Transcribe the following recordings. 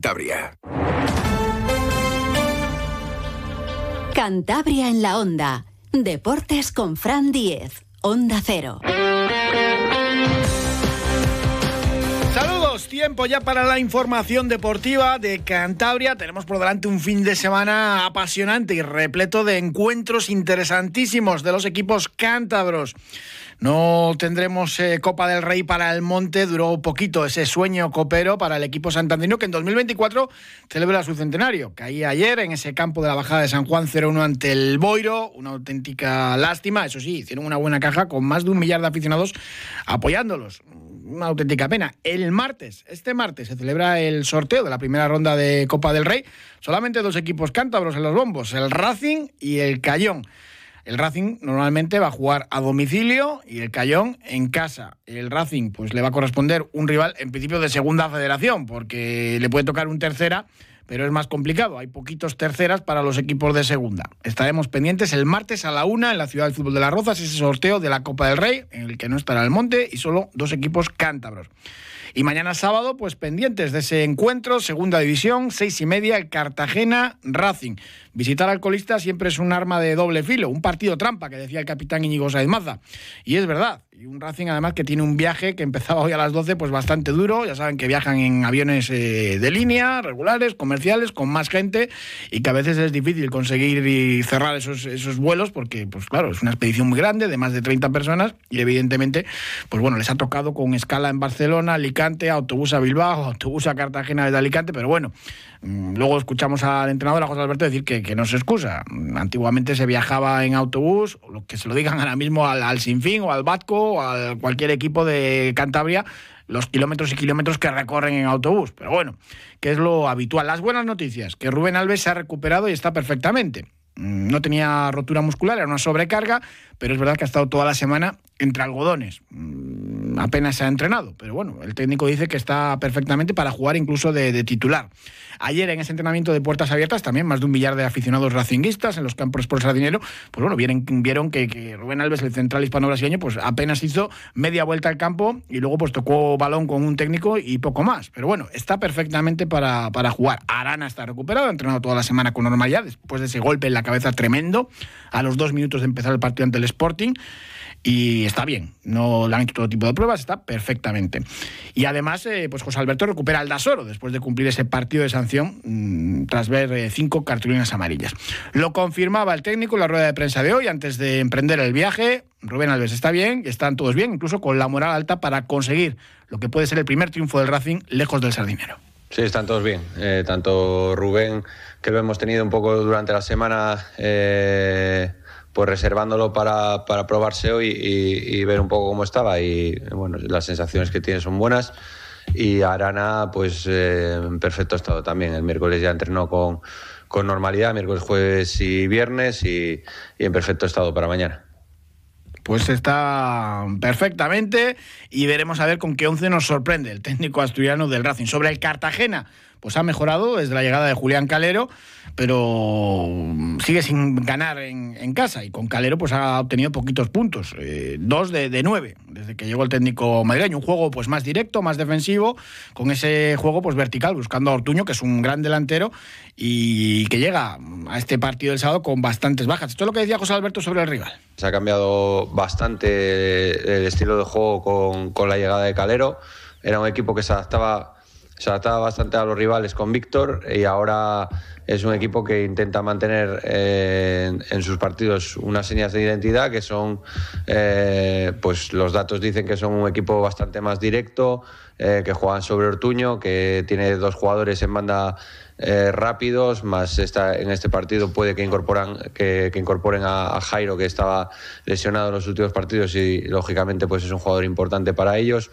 Cantabria. Cantabria en la onda. Deportes con Fran Diez. Onda Cero. Saludos, tiempo ya para la información deportiva de Cantabria. Tenemos por delante un fin de semana apasionante y repleto de encuentros interesantísimos de los equipos cántabros. No tendremos eh, Copa del Rey para el Monte, duró poquito ese sueño copero para el equipo santandino que en 2024 celebra su centenario. Caía ayer en ese campo de la bajada de San Juan 0-1 ante el Boiro, una auténtica lástima, eso sí, hicieron una buena caja con más de un millar de aficionados apoyándolos. Una auténtica pena. El martes, este martes, se celebra el sorteo de la primera ronda de Copa del Rey. Solamente dos equipos cántabros en los bombos, el Racing y el Cayón. El Racing normalmente va a jugar a domicilio y el Cayón en casa. El Racing pues le va a corresponder un rival en principio de segunda federación porque le puede tocar un tercera, pero es más complicado. Hay poquitos terceras para los equipos de segunda. Estaremos pendientes el martes a la una en la ciudad del fútbol de las Rozas, ese sorteo de la Copa del Rey en el que no estará el Monte y solo dos equipos cántabros. Y mañana sábado, pues pendientes de ese encuentro, segunda división, seis y media, el Cartagena Racing. Visitar al colista siempre es un arma de doble filo, un partido trampa, que decía el capitán Íñigo Saez Maza. Y es verdad, y un Racing además que tiene un viaje que empezaba hoy a las 12, pues bastante duro. Ya saben que viajan en aviones eh, de línea, regulares, comerciales, con más gente, y que a veces es difícil conseguir cerrar esos, esos vuelos, porque, pues claro, es una expedición muy grande, de más de 30 personas, y evidentemente, pues bueno, les ha tocado con escala en Barcelona, Alicante, autobús a Bilbao, autobús a Cartagena desde Alicante, pero bueno, mm, luego escuchamos al entrenador, a José Alberto, decir que, no se excusa. Antiguamente se viajaba en autobús, lo que se lo digan ahora mismo al, al Sinfín o al Batco o a cualquier equipo de Cantabria, los kilómetros y kilómetros que recorren en autobús. Pero bueno, que es lo habitual. Las buenas noticias, que Rubén Alves se ha recuperado y está perfectamente. Mm, No tenía rotura muscular, era una sobrecarga, pero es verdad que ha estado toda la semana entre algodones. Apenas se ha entrenado, pero bueno, el técnico dice que está perfectamente para jugar incluso de, titular. Ayer en ese entrenamiento de puertas abiertas, también más de un millar de aficionados racinguistas en los campos por Sardinero, pues bueno, vieron, que Rubén Alves, el central hispano-brasileño, pues apenas hizo media vuelta al campo y luego pues tocó balón con un técnico y poco más. Pero bueno, está perfectamente para, para jugar. Arana está recuperado, ha entrenado toda la semana con normalidad, después de ese golpe en la cabeza tremendo, a los dos minutos de empezar el partido ante el Sporting y está bien. No le han hecho todo tipo de pruebas, está perfectamente. Y además, eh, pues José Alberto recupera el Dasoro después de cumplir ese partido de sanción mmm, tras ver eh, cinco cartulinas amarillas. Lo confirmaba el técnico en la rueda de prensa de hoy antes de emprender el viaje. Rubén Alves está bien, están todos bien, incluso con la moral alta para conseguir lo que puede ser el primer triunfo del Racing lejos del Sardinero. Sí, están todos bien. Eh, tanto Rubén, que lo hemos tenido un poco durante la semana, pues reservándolo para, para probarse hoy y, ver un poco cómo estaba. Y bueno, las sensaciones que tiene son buenas. Y Arana, pues eh, en perfecto estado también. El miércoles ya entrenó con, con normalidad, miércoles, jueves y viernes, y en perfecto estado para mañana. Pues está perfectamente y veremos a ver con qué once nos sorprende el técnico asturiano del Racing. Sobre el Cartagena, pues ha mejorado desde la llegada de Julián Calero, pero sigue sin ganar en, casa y con Calero pues ha obtenido poquitos puntos, eh, dos de, nueve desde que llegó el técnico madrileño. Un juego pues más directo, más defensivo, con ese juego pues vertical, buscando a Ortuño, que es un gran delantero y que llega a este partido del sábado con bastantes bajas. Esto es lo que decía José Alberto sobre el rival. Se ha cambiado bastante el estilo de juego con la llegada de Calero. Era un equipo que se adaptaba se adaptaba bastante a los rivales con Víctor y ahora es un equipo que intenta mantener eh, en, sus partidos unas señas de identidad que son, eh, pues los datos dicen que son un equipo bastante más directo, eh, que juegan sobre Ortuño, que tiene dos jugadores en banda rápidos, más esta, en este partido puede que, incorporan, que, que incorporen a, a, Jairo, que estaba lesionado en los últimos partidos y lógicamente pues es un jugador importante para ellos.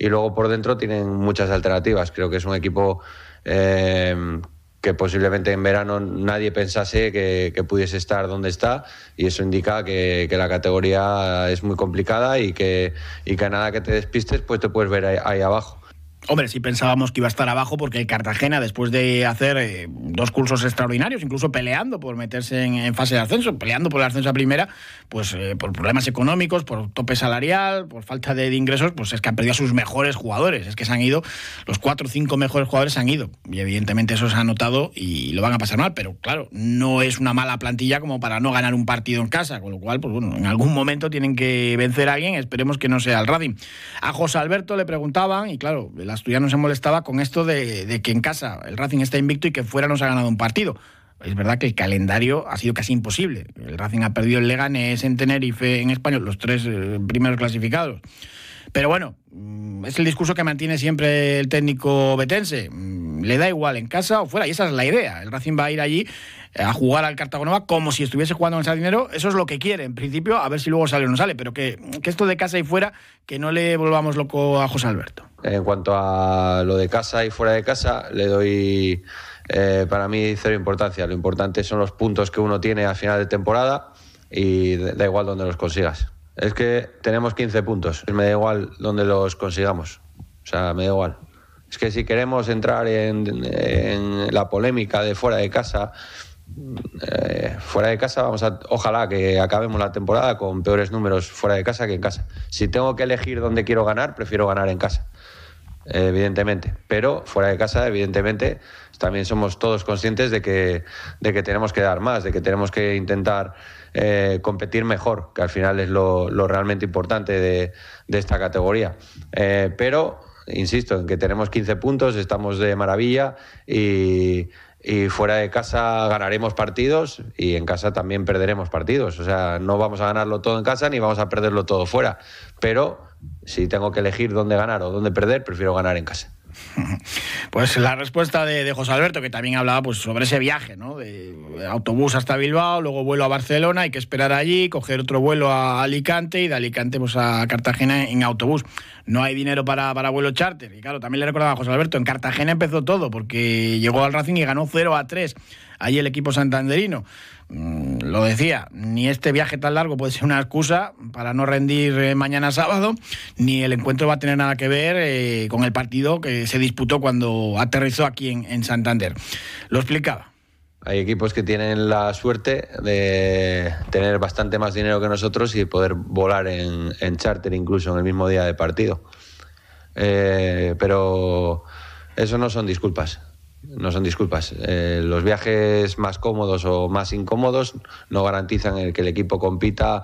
Y luego por dentro tienen muchas alternativas. Creo que es un equipo eh, que posiblemente en verano nadie pensase que, pudiese estar donde está y eso indica que, que, la categoría es muy complicada y que, y que nada que te despistes pues te puedes ver ahí, ahí abajo. Hombre, sí pensábamos que iba a estar abajo porque Cartagena, después de hacer eh, dos cursos extraordinarios, incluso peleando por meterse en, fase de ascenso, peleando por el ascenso a primera, pues eh, por problemas económicos, por tope salarial, por falta de, ingresos, pues es que han perdido a sus mejores jugadores. Es que se han ido, los cuatro o cinco mejores jugadores se han ido. Y evidentemente eso se ha notado y lo van a pasar mal, pero claro, no es una mala plantilla como para no ganar un partido en casa, con lo cual, pues bueno, en algún momento tienen que vencer a alguien, esperemos que no sea el Racing. A José Alberto le preguntaban, y claro, el asturiano se molestaba con esto de, que en casa el Racing está invicto y que fuera no se ha ganado un partido. Es verdad que el calendario ha sido casi imposible. El Racing ha perdido el Leganés en Tenerife, en España, los tres eh, primeros clasificados. Pero bueno, mm, es el discurso que mantiene siempre el técnico betense. Mm, le da igual en casa o fuera, y esa es la idea. El Racing va a ir allí a jugar al Cartagonova como si estuviese jugando en el Sardinero. Eso es lo que quiere, en principio, a ver si luego sale o no sale. Pero que, que esto de casa y fuera, que no le volvamos loco a José Alberto. En cuanto a lo de casa y fuera de casa, le doy eh, para mí cero importancia. Lo importante son los puntos que uno tiene a final de temporada y da igual dónde los consigas. Es que tenemos 15 puntos, me da igual dónde los consigamos. O sea, me da igual. Es que si queremos entrar en, en la polémica de fuera de casa, eh, fuera de casa vamos a ojalá que acabemos la temporada con peores números fuera de casa que en casa. Si tengo que elegir dónde quiero ganar prefiero ganar en casa evidentemente. Pero fuera de casa evidentemente también somos todos conscientes de que de que tenemos que dar más de que tenemos que intentar eh, competir mejor que al final es lo, realmente importante de, esta categoría. Eh, pero insisto en que tenemos 15 puntos estamos de maravilla y y fuera de casa ganaremos partidos y en casa también perderemos partidos. O sea, no vamos a ganarlo todo en casa ni vamos a perderlo todo fuera. Pero si tengo que elegir dónde ganar o dónde perder, prefiero ganar en casa. Pues la respuesta de, José Alberto, que también hablaba pues, sobre ese viaje, ¿no? De autobús hasta Bilbao, luego vuelo a Barcelona, hay que esperar allí, coger otro vuelo a Alicante y de Alicante pues, a Cartagena en autobús. No hay dinero para, para vuelo charter. Y claro, también le recordaba a José Alberto, en Cartagena empezó todo, porque llegó al Racing y ganó 0 a 3 allí el equipo santanderino. Mm, lo decía, ni este viaje tan largo puede ser una excusa para no rendir eh, mañana sábado, ni el encuentro va a tener nada que ver eh, con el partido que se disputó cuando aterrizó aquí en, Santander. Lo explicaba. Hay equipos que tienen la suerte de tener bastante más dinero que nosotros y poder volar en, charter incluso en el mismo día de partido. Eh, pero eso no son disculpas no son disculpas. Eh, los viajes más cómodos o más incómodos no garantizan el que el equipo compita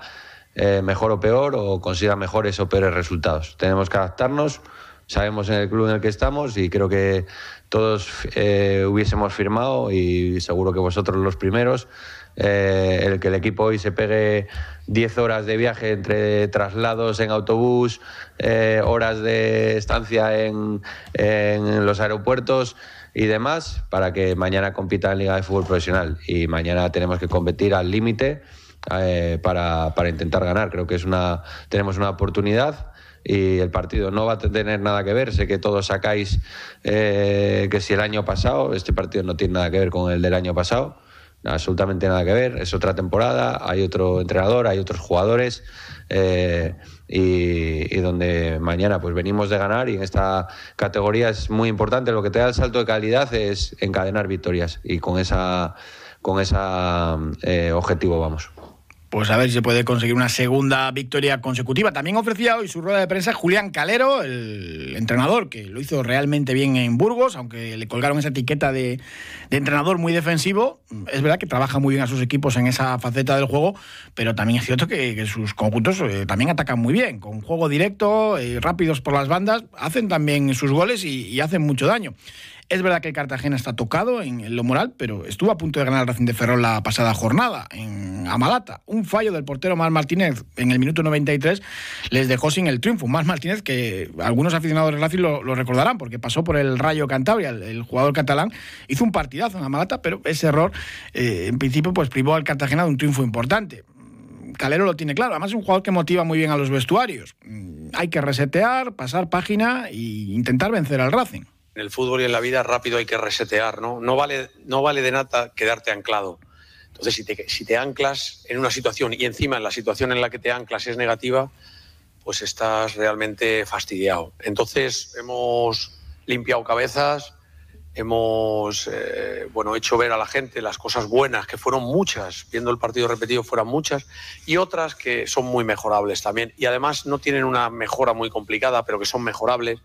eh, mejor o peor o consiga mejores o peores resultados. Tenemos que adaptarnos, sabemos en el club en el que estamos y creo que todos eh, hubiésemos firmado y seguro que vosotros los primeros. el que el equipo hoy se pegue 10 horas de viaje entre traslados en autobús, horas de estancia en, en los aeropuertos, y demás para que mañana compita en Liga de Fútbol Profesional. Y mañana tenemos que competir al límite eh, para, para, intentar ganar. Creo que es una, tenemos una oportunidad y el partido no va a tener nada que ver. Sé que todos sacáis eh, que si el año pasado, este partido no tiene nada que ver con el del año pasado, absolutamente nada que ver. Es otra temporada, hay otro entrenador, hay otros jugadores. Eh, y, donde mañana pues venimos de ganar y en esta categoría es muy importante. Lo que te da el salto de calidad es encadenar victorias y con esa con ese eh, objetivo vamos pues a ver si se puede conseguir una segunda victoria consecutiva. También ofrecía hoy su rueda de prensa Julián Calero, el entrenador, que lo hizo realmente bien en Burgos, aunque le colgaron esa etiqueta de, entrenador muy defensivo. Es verdad que trabaja muy bien a sus equipos en esa faceta del juego, pero también es cierto que, sus conjuntos eh, también atacan muy bien, con juego directo, eh, rápidos por las bandas, hacen también sus goles y hacen mucho daño. Es verdad que el Cartagena está tocado en lo moral, pero estuvo a punto de ganar el Racing de Ferrol la pasada jornada en Amalata. Un fallo del portero Mar Martínez en el minuto 93 les dejó sin el triunfo. Mar Martínez, que algunos aficionados del Racing lo, recordarán, porque pasó por el Rayo Cantabria, el, jugador catalán, hizo un partidazo en Amalata, pero ese error, eh, en principio, pues privó al Cartagena de un triunfo importante. Calero lo tiene claro. Además, es un jugador que motiva muy bien a los vestuarios. Mm, hay que resetear, pasar página e intentar vencer al Racing en el fútbol y en la vida rápido hay que resetear, ¿no? No vale, no vale de nada quedarte anclado. Entonces, si te, si te anclas en una situación y encima en la situación en la que te anclas es negativa, pues estás realmente fastidiado. Entonces, hemos, limpiado cabezas, hemos eh, bueno, hecho ver a la gente las cosas buenas, que fueron muchas, viendo el partido repetido fueron muchas, y otras que son muy mejorables también. Y además no tienen una mejora muy complicada, pero que son mejorables.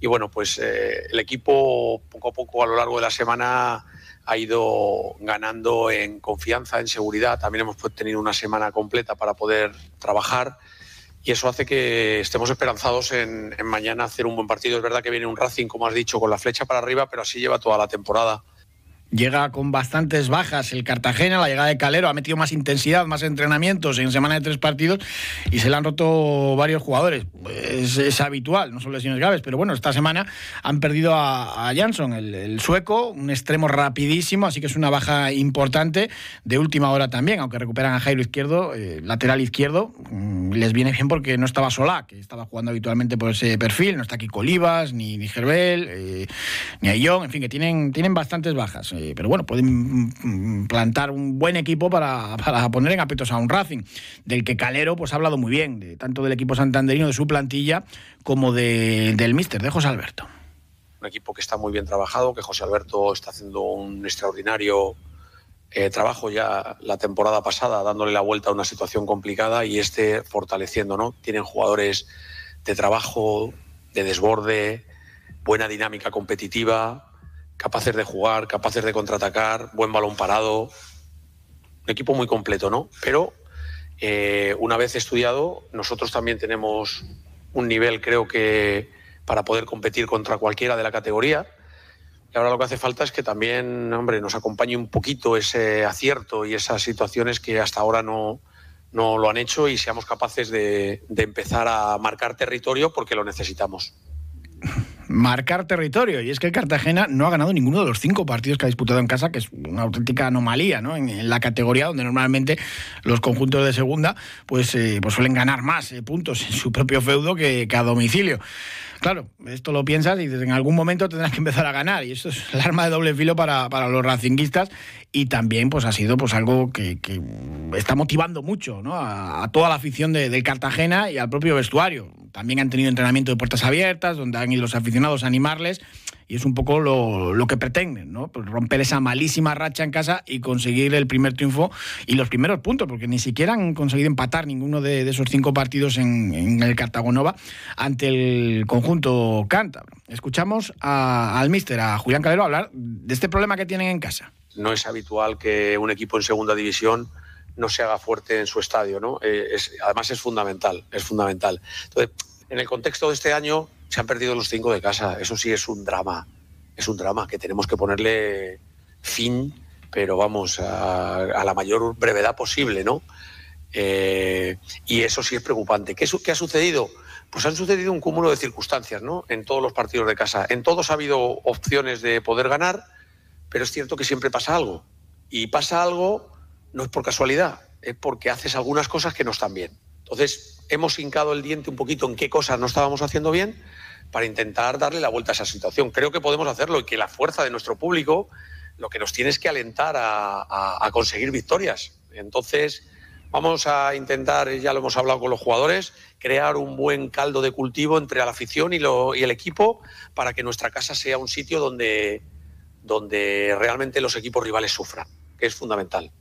Y bueno, pues eh, el equipo poco a poco a lo largo de la semana ha ido ganando en confianza, en seguridad. También hemos tenido una semana completa para poder trabajar y eso hace que estemos esperanzados en, mañana hacer un buen partido. Es verdad que viene un Racing, como has dicho, con la flecha para arriba, pero así lleva toda la temporada. Llega con bastantes bajas el Cartagena, la llegada de Calero ha metido más intensidad, más entrenamientos en semana de tres partidos y se le han roto varios jugadores. Es, habitual, no son lesiones graves, pero bueno, esta semana han perdido a, Jansson, el, sueco, un extremo rapidísimo, así que es una baja importante de última hora también, aunque recuperan a Jairo Izquierdo, eh, lateral izquierdo, mm, les viene bien porque no estaba Solá, que estaba jugando habitualmente por ese perfil, no está aquí Colibas, ni, ni Gerbel, eh, ni Ayón, en fin, que tienen, tienen bastantes bajas. Eh, pero bueno, pueden plantar un buen equipo para, poner en apetos a un Racing, del que Calero pues, ha hablado muy bien, de, tanto del equipo santanderino, de su plantilla, como del míster, de José Alberto. Un equipo que está muy bien trabajado, que José Alberto está haciendo un extraordinario eh, trabajo ya la temporada pasada, dándole la vuelta a una situación complicada y este fortaleciendo, ¿no? Tienen jugadores de trabajo, de desborde, buena dinámica competitiva, capaces de jugar, capaces de contraatacar, buen balón parado. Un equipo muy completo, ¿no? Pero eh, una vez estudiado, nosotros también tenemos un nivel, creo que, para poder competir contra cualquiera de la categoría. Y ahora lo que hace falta es que también, hombre, nos acompañe un poquito ese acierto y esas situaciones que hasta ahora no, no lo han hecho y seamos capaces de empezar a marcar territorio porque lo necesitamos marcar territorio. Y es que Cartagena no ha ganado ninguno de los cinco partidos que ha disputado en casa, que es una auténtica anomalía, ¿no? En, la categoría donde normalmente los conjuntos de segunda pues, eh, pues suelen ganar más eh, puntos en su propio feudo que, a domicilio. Claro, esto lo piensas y en algún momento tendrás que empezar a ganar. Y esto es el arma de doble filo para, los racinguistas. Y también pues, ha sido pues, algo que, está motivando mucho ¿no? a, toda la afición de, Cartagena y al propio vestuario. También han tenido entrenamiento de puertas abiertas, donde han ido los aficionados a animarles, y es un poco lo, que pretenden. Pues romper esa malísima racha en casa y conseguir el primer triunfo y los primeros puntos, porque ni siquiera han conseguido empatar ninguno de, esos cinco partidos en, el Cartagonova ante el conjunto cántabro. Escuchamos al míster, a Julián Calero, hablar de este problema que tienen en casa. No es habitual que un equipo en segunda división no se haga fuerte en su estadio, ¿no? Eh, además es fundamental, es fundamental. Entonces, en el contexto de este año se han perdido los cinco de casa, eso sí es un drama, es un drama que tenemos que ponerle fin, pero vamos, a, la mayor brevedad posible, ¿no? Eh, y eso sí es preocupante. ¿Qué, ¿Qué, ha sucedido? Pues han sucedido un cúmulo de circunstancias, ¿no? En todos los partidos de casa. En todos ha habido opciones de poder ganar, pero es cierto que siempre pasa algo. Y pasa algo no es por casualidad, es porque haces algunas cosas que no están bien. Entonces, hemos hincado el diente un poquito en qué cosas no estábamos haciendo bien para intentar darle la vuelta a esa situación. Creo que podemos hacerlo y que la fuerza de nuestro público lo que nos tiene es que alentar a, conseguir victorias. Entonces, vamos a intentar, ya lo hemos hablado con los jugadores, crear un buen caldo de cultivo entre la afición y, el equipo para que nuestra casa sea un sitio donde, donde realmente los equipos rivales sufran, que es fundamental.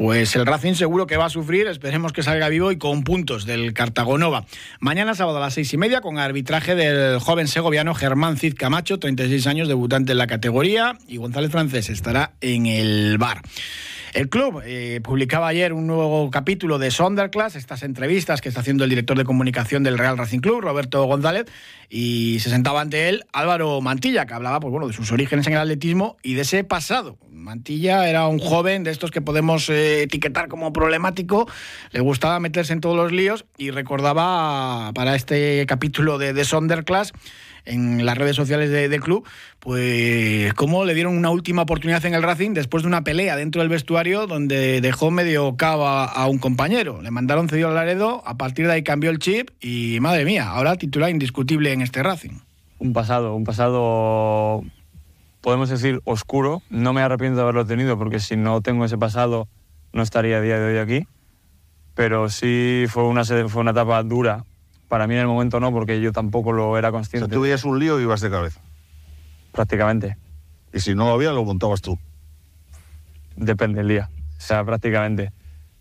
Pues el Racing seguro que va a sufrir, esperemos que salga vivo y con puntos del Cartagonova. Mañana sábado a las seis y media con arbitraje del joven segoviano Germán Cid Camacho, 36 años, debutante en la categoría, y González Francés estará en el bar. El club eh, publicaba ayer un nuevo capítulo de Sonderclass, estas entrevistas que está haciendo el director de comunicación del Real Racing Club, Roberto González, y se sentaba ante él Álvaro Mantilla, que hablaba pues, bueno, de sus orígenes en el atletismo y de ese pasado. Mantilla era un joven de estos que podemos eh, etiquetar como problemático, le gustaba meterse en todos los líos y recordaba para este capítulo de, de Sonderclass en las redes sociales del club, pues cómo le dieron una última oportunidad en el Racing después de una pelea dentro del vestuario donde dejó medio cava a un compañero. Le mandaron cedido al Laredo, a partir de ahí cambió el chip y madre mía, ahora titular indiscutible en este Racing. Un pasado, un pasado, podemos decir, oscuro. No me arrepiento de haberlo tenido porque si no tengo ese pasado no estaría a día de hoy aquí. Pero sí fue una, fue una etapa dura Para mí en el momento no, porque yo tampoco lo era O consciente. sea, tú veías un lío y ibas de cabeza. Prácticamente. Y si no lo había, lo montabas tú. Depende del día. O sea, prácticamente.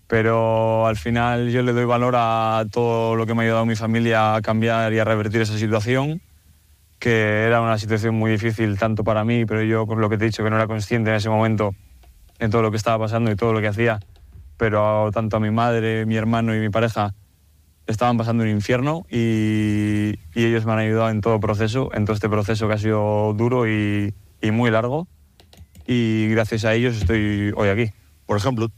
Pero al final yo le doy valor a todo lo que me ha ayudado mi familia a cambiar y a revertir esa situación, que era una situación muy difícil tanto para mí, pero yo con lo que te he dicho que no era consciente en ese momento en todo lo que estaba pasando y todo lo que hacía, pero tanto a mi madre, mi hermano y mi pareja estaban pasando un infierno y, y ellos me han ayudado en todo proceso, en todo este proceso que ha sido duro y, y muy largo y gracias a ellos estoy hoy aquí. Por ejemplo,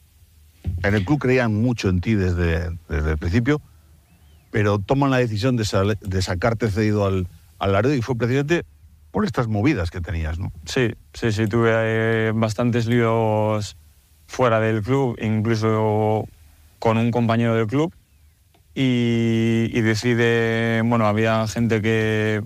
en el club creían mucho en ti desde, desde el principio, pero toman la decisión de, de sacarte cedido al, al Laredo y fue precisamente por estas movidas que tenías, ¿no? Sí, sí, sí, tuve eh, bastantes líos fuera del club, incluso con un compañero del club. Y, y decide, bueno, había gente que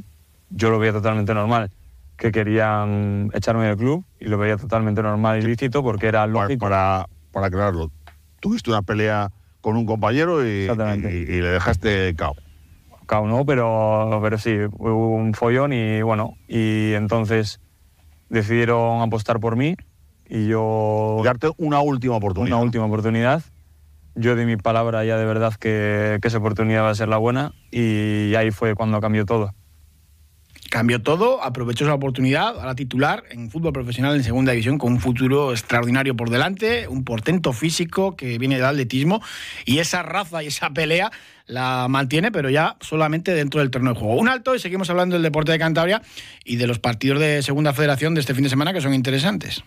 yo lo veía totalmente normal, que querían echarme del club y lo veía totalmente normal y lícito porque era Para, lógico. para, para aclararlo, tuviste una pelea con un compañero y, y- y le dejaste cao. Cao no, pero, pero sí, hubo un follón y bueno, y entonces decidieron apostar por mí y yo... Darte una última oportunidad. una última oportunidad. Yo di mi palabra ya de verdad que, que esa oportunidad va a ser la buena y ahí fue cuando cambió todo. Cambió todo, aprovechó esa oportunidad, ahora titular en fútbol profesional en segunda división con un futuro extraordinario por delante, un portento físico que viene del atletismo y esa raza y esa pelea la mantiene, pero ya solamente dentro del terreno de juego. Un alto y seguimos hablando del deporte de Cantabria y de los partidos de segunda federación de este fin de semana que son interesantes.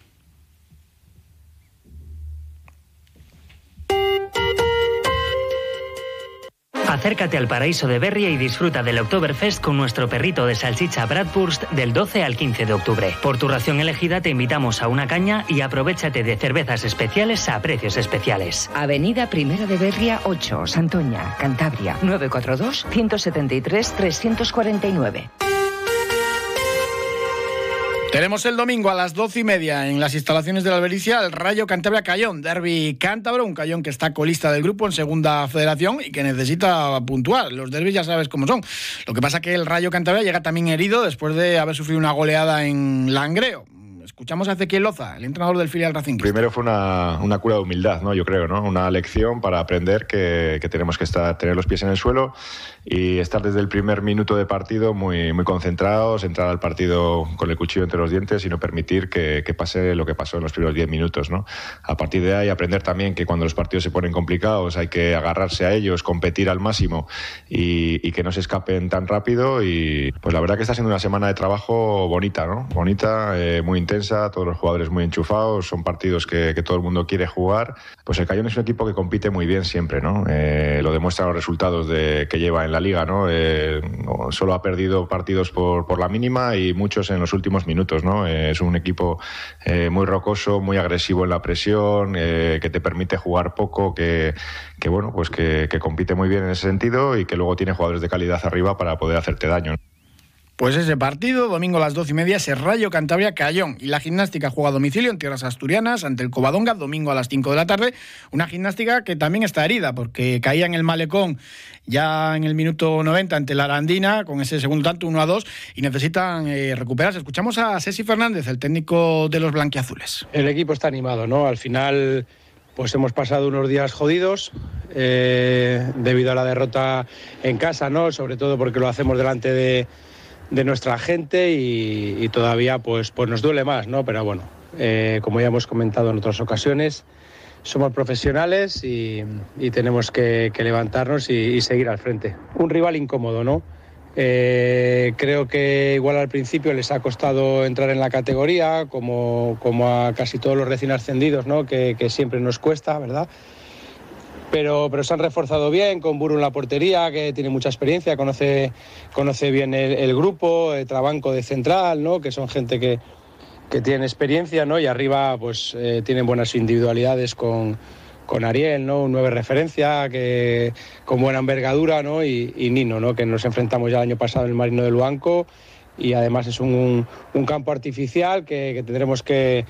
Acércate al paraíso de Berria y disfruta del Oktoberfest con nuestro perrito de salchicha Bratwurst del 12 al 15 de octubre. Por tu ración elegida te invitamos a una caña y aprovechate de cervezas especiales a precios especiales. Avenida Primera de Berria 8, Santoña, Cantabria, 942-173-349. Tenemos el domingo a las doce y media en las instalaciones de la Albericia el Rayo Cantabria Cayón, derby cántabro, un Cayón que está colista del grupo en segunda federación y que necesita puntuar. Los derbis ya sabes cómo son. Lo que pasa que el Rayo Cantabria llega también herido después de haber sufrido una goleada en Langreo. Escuchamos a Ezequiel Loza, el entrenador del filial Racing. Primero fue una, una cura de humildad, ¿no? Yo creo, ¿no? Una lección para aprender que, que tenemos que estar, tener los pies en el suelo y estar desde el primer minuto de partido muy, muy concentrados, entrar al partido con el cuchillo entre los dientes y no permitir que, que pase lo que pasó en los primeros 10 minutos, ¿no? A partir de ahí aprender también que cuando los partidos se ponen complicados hay que agarrarse a ellos, competir al máximo y, y que no se escapen tan rápido y pues la verdad que está siendo una semana de trabajo bonita, ¿no? Bonita, eh, muy intensa, todos los jugadores muy enchufados, son partidos que, que, todo el mundo quiere jugar. Pues el Cayón es un equipo que compite muy bien siempre, ¿no? Eh, lo demuestran los resultados de, que lleva en la liga, ¿no? Eh, Solo ha perdido partidos por, por, la mínima y muchos en los últimos minutos, ¿no? Eh, es un equipo muy rocoso, muy agresivo en la presión, eh, que te permite jugar poco, que, que bueno, pues que, compite muy bien en ese sentido y que luego tiene jugadores de calidad arriba para poder hacerte daño. Pues ese partido, domingo a las doce y media, ese Rayo Cantabria Cayón. Y la gimnástica juega a domicilio en tierras asturianas ante el Covadonga, domingo a las 5 de la tarde. Una gimnástica que también está herida porque caía en el malecón ya en el minuto 90 ante la Arandina con ese segundo tanto 1 a 2 y necesitan eh, recuperarse. Escuchamos a Ceci Fernández, el técnico de los blanquiazules. El equipo está animado, ¿no? Al final pues hemos pasado unos días jodidos eh, debido a la derrota en casa, ¿no? Sobre todo porque lo hacemos delante de, de nuestra gente y, todavía pues, pues nos duele más, ¿no? Pero bueno, eh, como ya hemos comentado en otras ocasiones, somos profesionales y, y tenemos que, levantarnos y, y, seguir al frente. Un rival incómodo, ¿no? Eh, creo que igual al principio les ha costado entrar en la categoría, como, como a casi todos los recién ascendidos, ¿no? Que, que siempre nos cuesta, ¿verdad? Pero, pero, se han reforzado bien con Buru en la portería, que tiene mucha experiencia, conoce, conoce bien el, grupo, el Trabanco de Central, ¿no? que son gente que, que tiene experiencia, ¿no? y arriba pues eh, tienen buenas individualidades con, con Ariel, ¿no? un nueve referencia, que, con buena envergadura, ¿no? y, Nino, ¿no? que nos enfrentamos ya el año pasado en el Marino del Luanco, y además es un, un campo artificial que tendremos que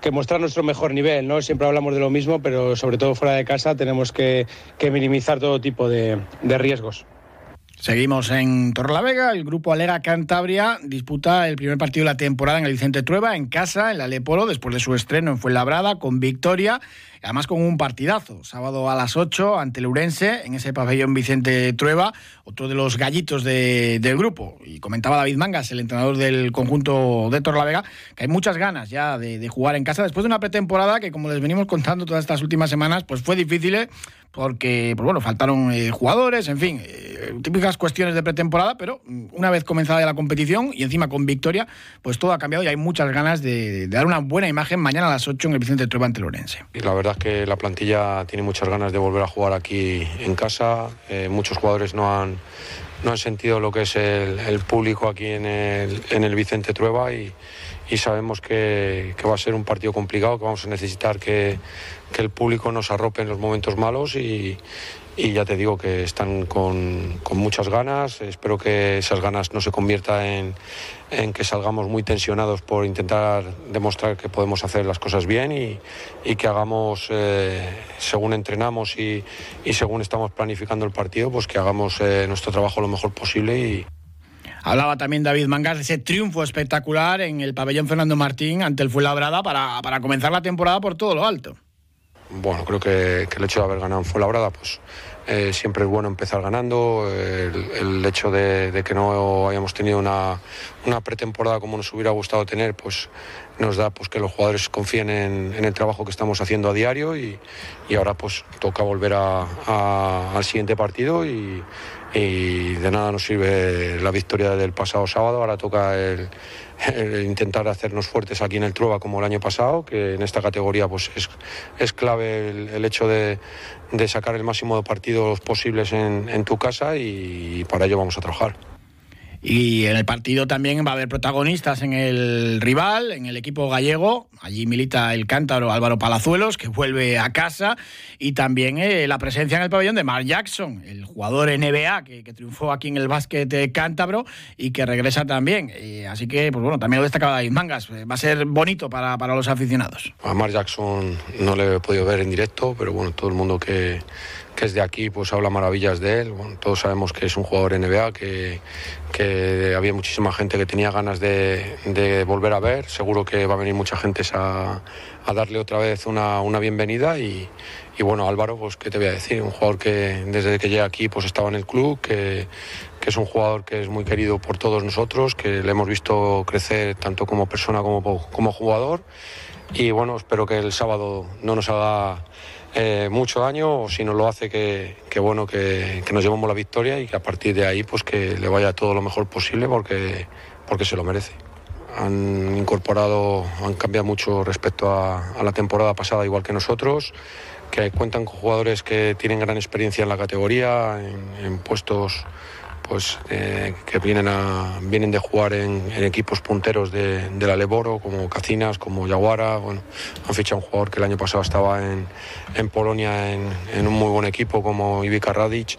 que mostrar nuestro mejor nivel, ¿no? Siempre hablamos de lo mismo, pero sobre todo fuera de casa tenemos que, minimizar todo tipo de, riesgos. Seguimos en Torrelavega. El grupo Alega Cantabria disputa el primer partido de la temporada en el Vicente Trueba, en casa, en la Leporo, después de su estreno en Fuenlabrada, con victoria además con un partidazo. Sábado a las 8 ante el Urense, en ese pabellón Vicente Trueba, otro de los gallitos del grupo. Y comentaba David Mangas, el entrenador del conjunto de Torlavega, que hay muchas ganas ya de, jugar en casa después de una pretemporada que, como les venimos contando todas estas últimas semanas, pues fue difícil ¿eh? porque, pues bueno, faltaron eh, jugadores, en fin, eh, típicas cuestiones de pretemporada, pero mm, una vez comenzada la competición y encima con victoria, pues todo ha cambiado y hay muchas ganas de, dar una buena imagen mañana a las 8 en el Vicente Trueba ante el Urense. Y la verdad que la plantilla tiene muchas ganas de volver a jugar aquí en casa. Eh, muchos jugadores no han, no han sentido lo que es el, público aquí en el, en el Vicente Trueba y, y sabemos que, va a ser un partido complicado, que vamos a necesitar que, el público nos arrope en los momentos malos y, ya te digo que están con, muchas ganas. Espero que esas ganas no se conviertan en, que salgamos muy tensionados por intentar demostrar que podemos hacer las cosas bien y, que hagamos, eh, según entrenamos y, según estamos planificando el partido, pues que hagamos eh, nuestro trabajo lo mejor posible Hablaba también David Mangas de ese triunfo espectacular en el pabellón Fernando Martín ante el Fuenlabrada para, para comenzar la temporada por todo lo alto. Bueno, creo que, el hecho de haber ganado en Fuenlabrada, pues eh, siempre es bueno empezar ganando. El, hecho de, que no hayamos tenido una, pretemporada como nos hubiera gustado tener, pues nos da pues, que los jugadores confíen en, el trabajo que estamos haciendo a diario y, ahora pues toca volver al siguiente partido y, y de nada nos sirve la victoria del pasado sábado, ahora toca el, intentar hacernos fuertes aquí en el Trueba como el año pasado, que en esta categoría pues es, clave el, hecho de, de, sacar el máximo de partidos posibles en, en tu casa y para ello vamos a trabajar. Y en el partido también va a haber protagonistas en el rival, en el equipo gallego. Allí milita el cántaro Álvaro Palazuelos, que vuelve a casa. Y también eh, la presencia en el pabellón de Mark Jackson, el jugador NBA que, triunfó aquí en el básquet cántabro y que regresa también. así que, pues bueno, también lo destacaba David Mangas. Eh, va a ser bonito para, para los aficionados. A Mark Jackson no le he podido ver en directo, pero bueno, todo el mundo que que es de aquí, pues habla maravillas de él. todos sabemos que es un jugador NBA, que, había muchísima gente que tenía ganas de, volver a ver. Seguro que va a venir mucha gente a, darle otra vez una, bienvenida. Y, y, bueno, Álvaro, pues qué te voy a decir, un jugador que desde que llega aquí pues estaba en el club, que, que es un jugador que es muy querido por todos nosotros, que le hemos visto crecer tanto como persona como, como jugador. Y bueno, espero que el sábado no nos haga eh, mucho daño o si no lo hace que, bueno que, nos llevemos la victoria y que a partir de ahí pues que le vaya todo lo mejor posible porque, porque se lo merece. Han incorporado, han cambiado mucho respecto a, la temporada pasada, igual que nosotros, que cuentan con jugadores que tienen gran experiencia en la categoría, en puestos pues eh, que vienen, vienen de jugar en, equipos punteros de, la Leboro, como Cacinas, como Yaguara. Han fichado un jugador que el año pasado estaba en, en Polonia en, un muy buen equipo como Ivica Radic.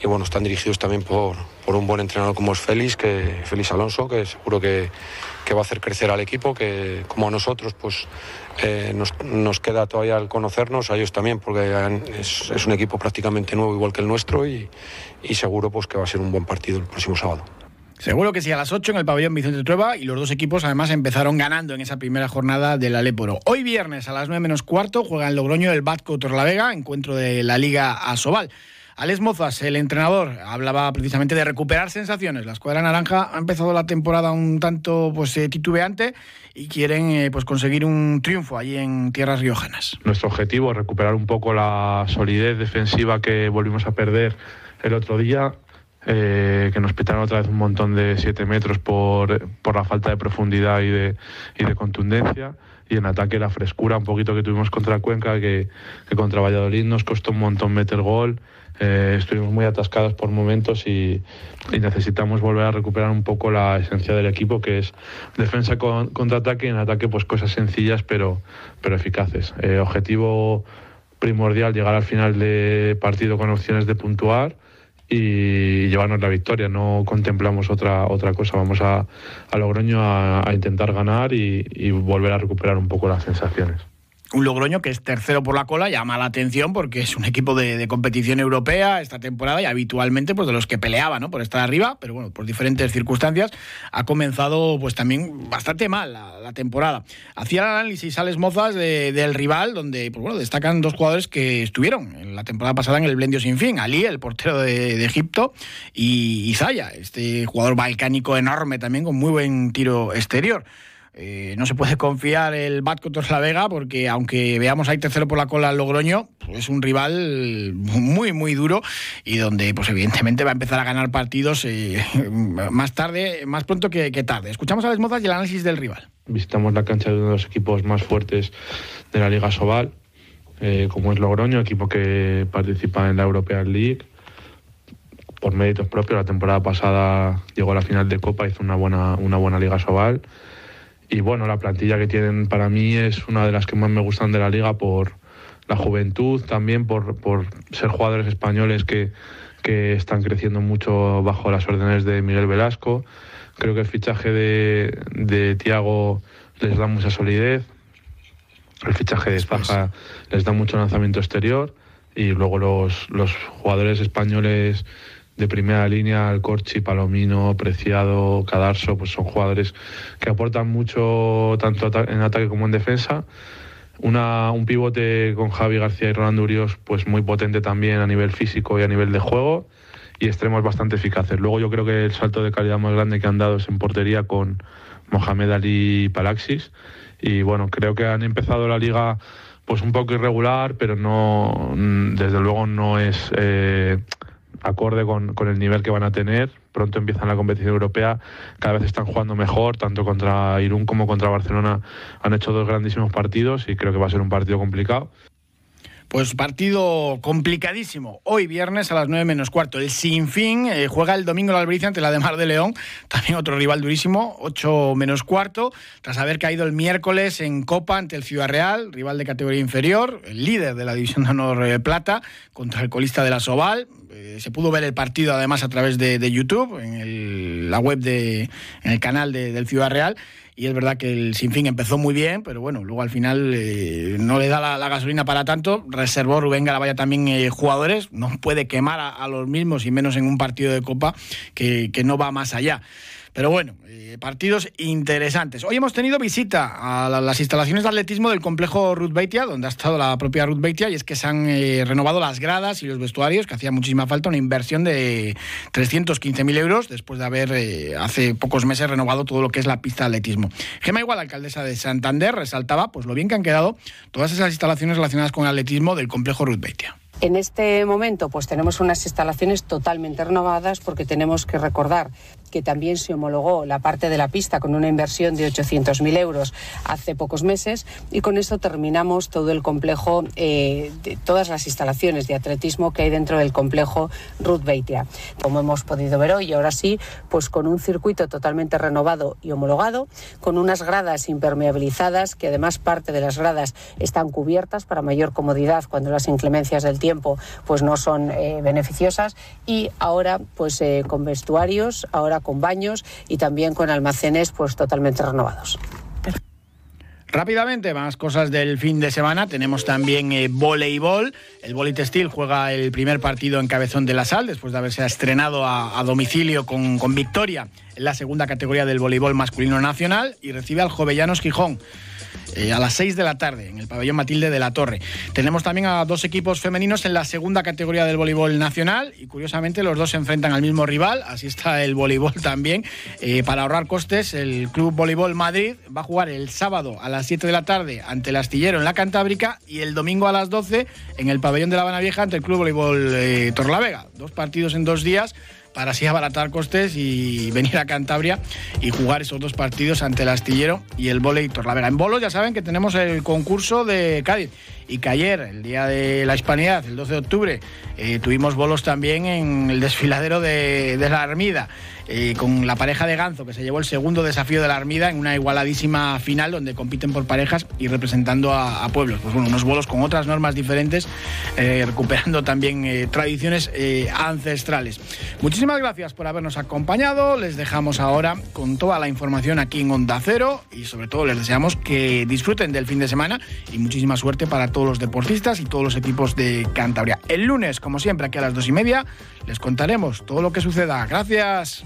Y bueno, están dirigidos también por, por un buen entrenador como es Félix, que, Félix Alonso, que seguro que, que va a hacer crecer al equipo, que como a nosotros, pues eh, nos, queda todavía el conocernos, a ellos también, porque es, un equipo prácticamente nuevo, igual que el nuestro, y, y seguro pues, que va a ser un buen partido el próximo sábado. Seguro que sí, a las 8 en el pabellón Vicente Trueba y los dos equipos además empezaron ganando en esa primera jornada del Aléporo. Hoy viernes a las 9 menos cuarto juega en Logroño el Batco Torlavega, encuentro de la Liga Asobal. Alex Mozas, el entrenador, hablaba precisamente de recuperar sensaciones. La escuadra naranja ha empezado la temporada un tanto pues, eh, titubeante y quieren eh, pues, conseguir un triunfo allí en tierras riojanas. Nuestro objetivo es recuperar un poco la solidez defensiva que volvimos a perder el otro día, eh, que nos pitaron otra vez un montón de 7 metros por, por, la falta de profundidad y de, y de, contundencia. Y en ataque la frescura un poquito que tuvimos contra Cuenca, que, que contra Valladolid nos costó un montón meter gol. Eh, estuvimos muy atascados por momentos y, necesitamos volver a recuperar un poco la esencia del equipo, que es defensa con, contra ataque y en ataque pues cosas sencillas pero, pero eficaces. Eh, objetivo primordial llegar al final de partido con opciones de puntuar y llevarnos la victoria. No contemplamos otra, otra cosa. Vamos a, a Logroño a, intentar ganar y, volver a recuperar un poco las sensaciones. Un Logroño que es tercero por la cola, llama la atención porque es un equipo de, competición europea esta temporada y habitualmente pues de los que peleaba ¿no? por estar arriba, pero bueno, por diferentes circunstancias ha comenzado pues también bastante mal la, temporada. Hacía el análisis Alex Mozas del rival, donde pues, bueno, destacan dos jugadores que estuvieron en la temporada pasada en el Blendio Sin Fin, Ali, el portero de, Egipto, y Zaya, este jugador balcánico enorme también con muy buen tiro exterior. Eh, no se puede confiar el Batco la Vega porque aunque veamos ahí tercero por la cola al Logroño, pues es un rival muy, muy duro y donde pues evidentemente va a empezar a ganar partidos eh, más tarde, más pronto que, tarde. Escuchamos a las mozas y el análisis del rival. Visitamos la cancha de uno de los equipos más fuertes de la Liga Sobal, eh, como es Logroño, equipo que participa en la European League por méritos propios. La temporada pasada llegó a la final de Copa, hizo una buena, una buena Liga Sobal y bueno, la plantilla que tienen para mí es una de las que más me gustan de la liga por la juventud, también por, ser jugadores españoles que, están creciendo mucho bajo las órdenes de Miguel Velasco. Creo que el fichaje de, de Tiago les da mucha solidez, el fichaje de Zaja les da mucho lanzamiento exterior y luego los, los jugadores españoles de primera línea, Alcorchi, Palomino, Preciado, Cadarso, pues son jugadores que aportan mucho tanto en ataque como en defensa. Una, un pivote con Javi García y Rolando Urios, pues muy potente también a nivel físico y a nivel de juego y extremos bastante eficaces. Luego yo creo que el salto de calidad más grande que han dado es en portería con Mohamed Ali y Palaxis. Y bueno, creo que han empezado la liga pues un poco irregular, pero no, desde luego no es eh, acorde con, el nivel que van a tener. Pronto empiezan la competición europea, cada vez están jugando mejor, tanto contra Irún como contra Barcelona han hecho dos grandísimos partidos y creo que va a ser un partido complicado. Pues partido complicadísimo. Hoy viernes a las 9 menos cuarto. El Sinfín eh, juega el domingo la Albricia ante la de Mar de León. También otro rival durísimo, 8 menos cuarto. Tras haber caído el miércoles en Copa ante el Ciudad Real, rival de categoría inferior, el líder de la División de Honor eh, Plata, contra el colista de la Soval. Eh, se pudo ver el partido además a través de, YouTube, en la web, de, en el canal del Ciudad Real y es verdad que el Sinfín empezó muy bien, pero bueno, luego al final eh, no le da la, gasolina para tanto. Reservó Rubén Garabaya también eh, jugadores, no puede quemar a, los mismos y menos en un partido de Copa que no va más allá. Pero bueno, eh, partidos interesantes. Hoy hemos tenido visita a las instalaciones de atletismo del complejo Ruth Beitia, donde ha estado la propia Ruth Beitia, y es que se han eh, renovado las gradas y los vestuarios, que hacía muchísima falta, una inversión de 315.000 euros, después de haber eh, hace pocos meses renovado todo lo que es la pista de atletismo. Gema Igual, alcaldesa de Santander, resaltaba pues lo bien que han quedado todas esas instalaciones relacionadas con el atletismo del complejo Ruth Beitia. En este momento, pues tenemos unas instalaciones totalmente renovadas porque tenemos que recordar que también se homologó la parte de la pista con una inversión de 800.000 euros hace pocos meses y con esto terminamos todo el complejo, eh, todas las instalaciones de atletismo que hay dentro del complejo Ruth Beitia. Como hemos podido ver hoy, ahora sí, pues con un circuito totalmente renovado y homologado, con unas gradas impermeabilizadas, que además parte de las gradas están cubiertas para mayor comodidad cuando las inclemencias del tiempo pues no son eh, beneficiosas y ahora pues eh, con vestuarios, ahora con baños y también con almacenes pues totalmente renovados. Rápidamente, más cosas del fin de semana. Tenemos también eh, voleibol. El Volley Textil juega el primer partido en Cabezón de la Sal, después de haberse estrenado a, domicilio con, con, victoria en la segunda categoría del voleibol masculino nacional y recibe al Jovellanos Gijón. Eh, a las 6 de la tarde en el pabellón Matilde de la Torre. Tenemos también a dos equipos femeninos en la segunda categoría del voleibol nacional y curiosamente los dos se enfrentan al mismo rival, así está el voleibol también. Eh, para ahorrar costes, el Club Voleibol Madrid va a jugar el sábado a las 7 de la tarde ante el Astillero en la Cantábrica y el domingo a las 12 en el pabellón de la Habana Vieja ante el Club Voleibol eh, Torlavega. Dos partidos en dos días para así abaratar costes y venir a Cantabria y jugar esos dos partidos ante el Astillero y el Voley Torlavega. En bolos ya saben que tenemos el concurso de Cádiz y que ayer, el día de la Hispanidad, el 12 de octubre, eh, tuvimos bolos también en el desfiladero de, la Armida. Eh, con la pareja de Ganzo, que se llevó el segundo desafío de la Armida en una igualadísima final donde compiten por parejas y representando a, pueblos. Pues bueno, unos bolos con otras normas diferentes, eh, recuperando también tradiciones ancestrales. Muchísimas gracias por habernos acompañado. Les dejamos ahora con toda la información aquí en Onda Cero y sobre todo les deseamos que disfruten del fin de semana y muchísima suerte para todos los deportistas y todos los equipos de Cantabria. El lunes, como siempre, aquí a las dos y media, les contaremos todo lo que suceda. Gracias.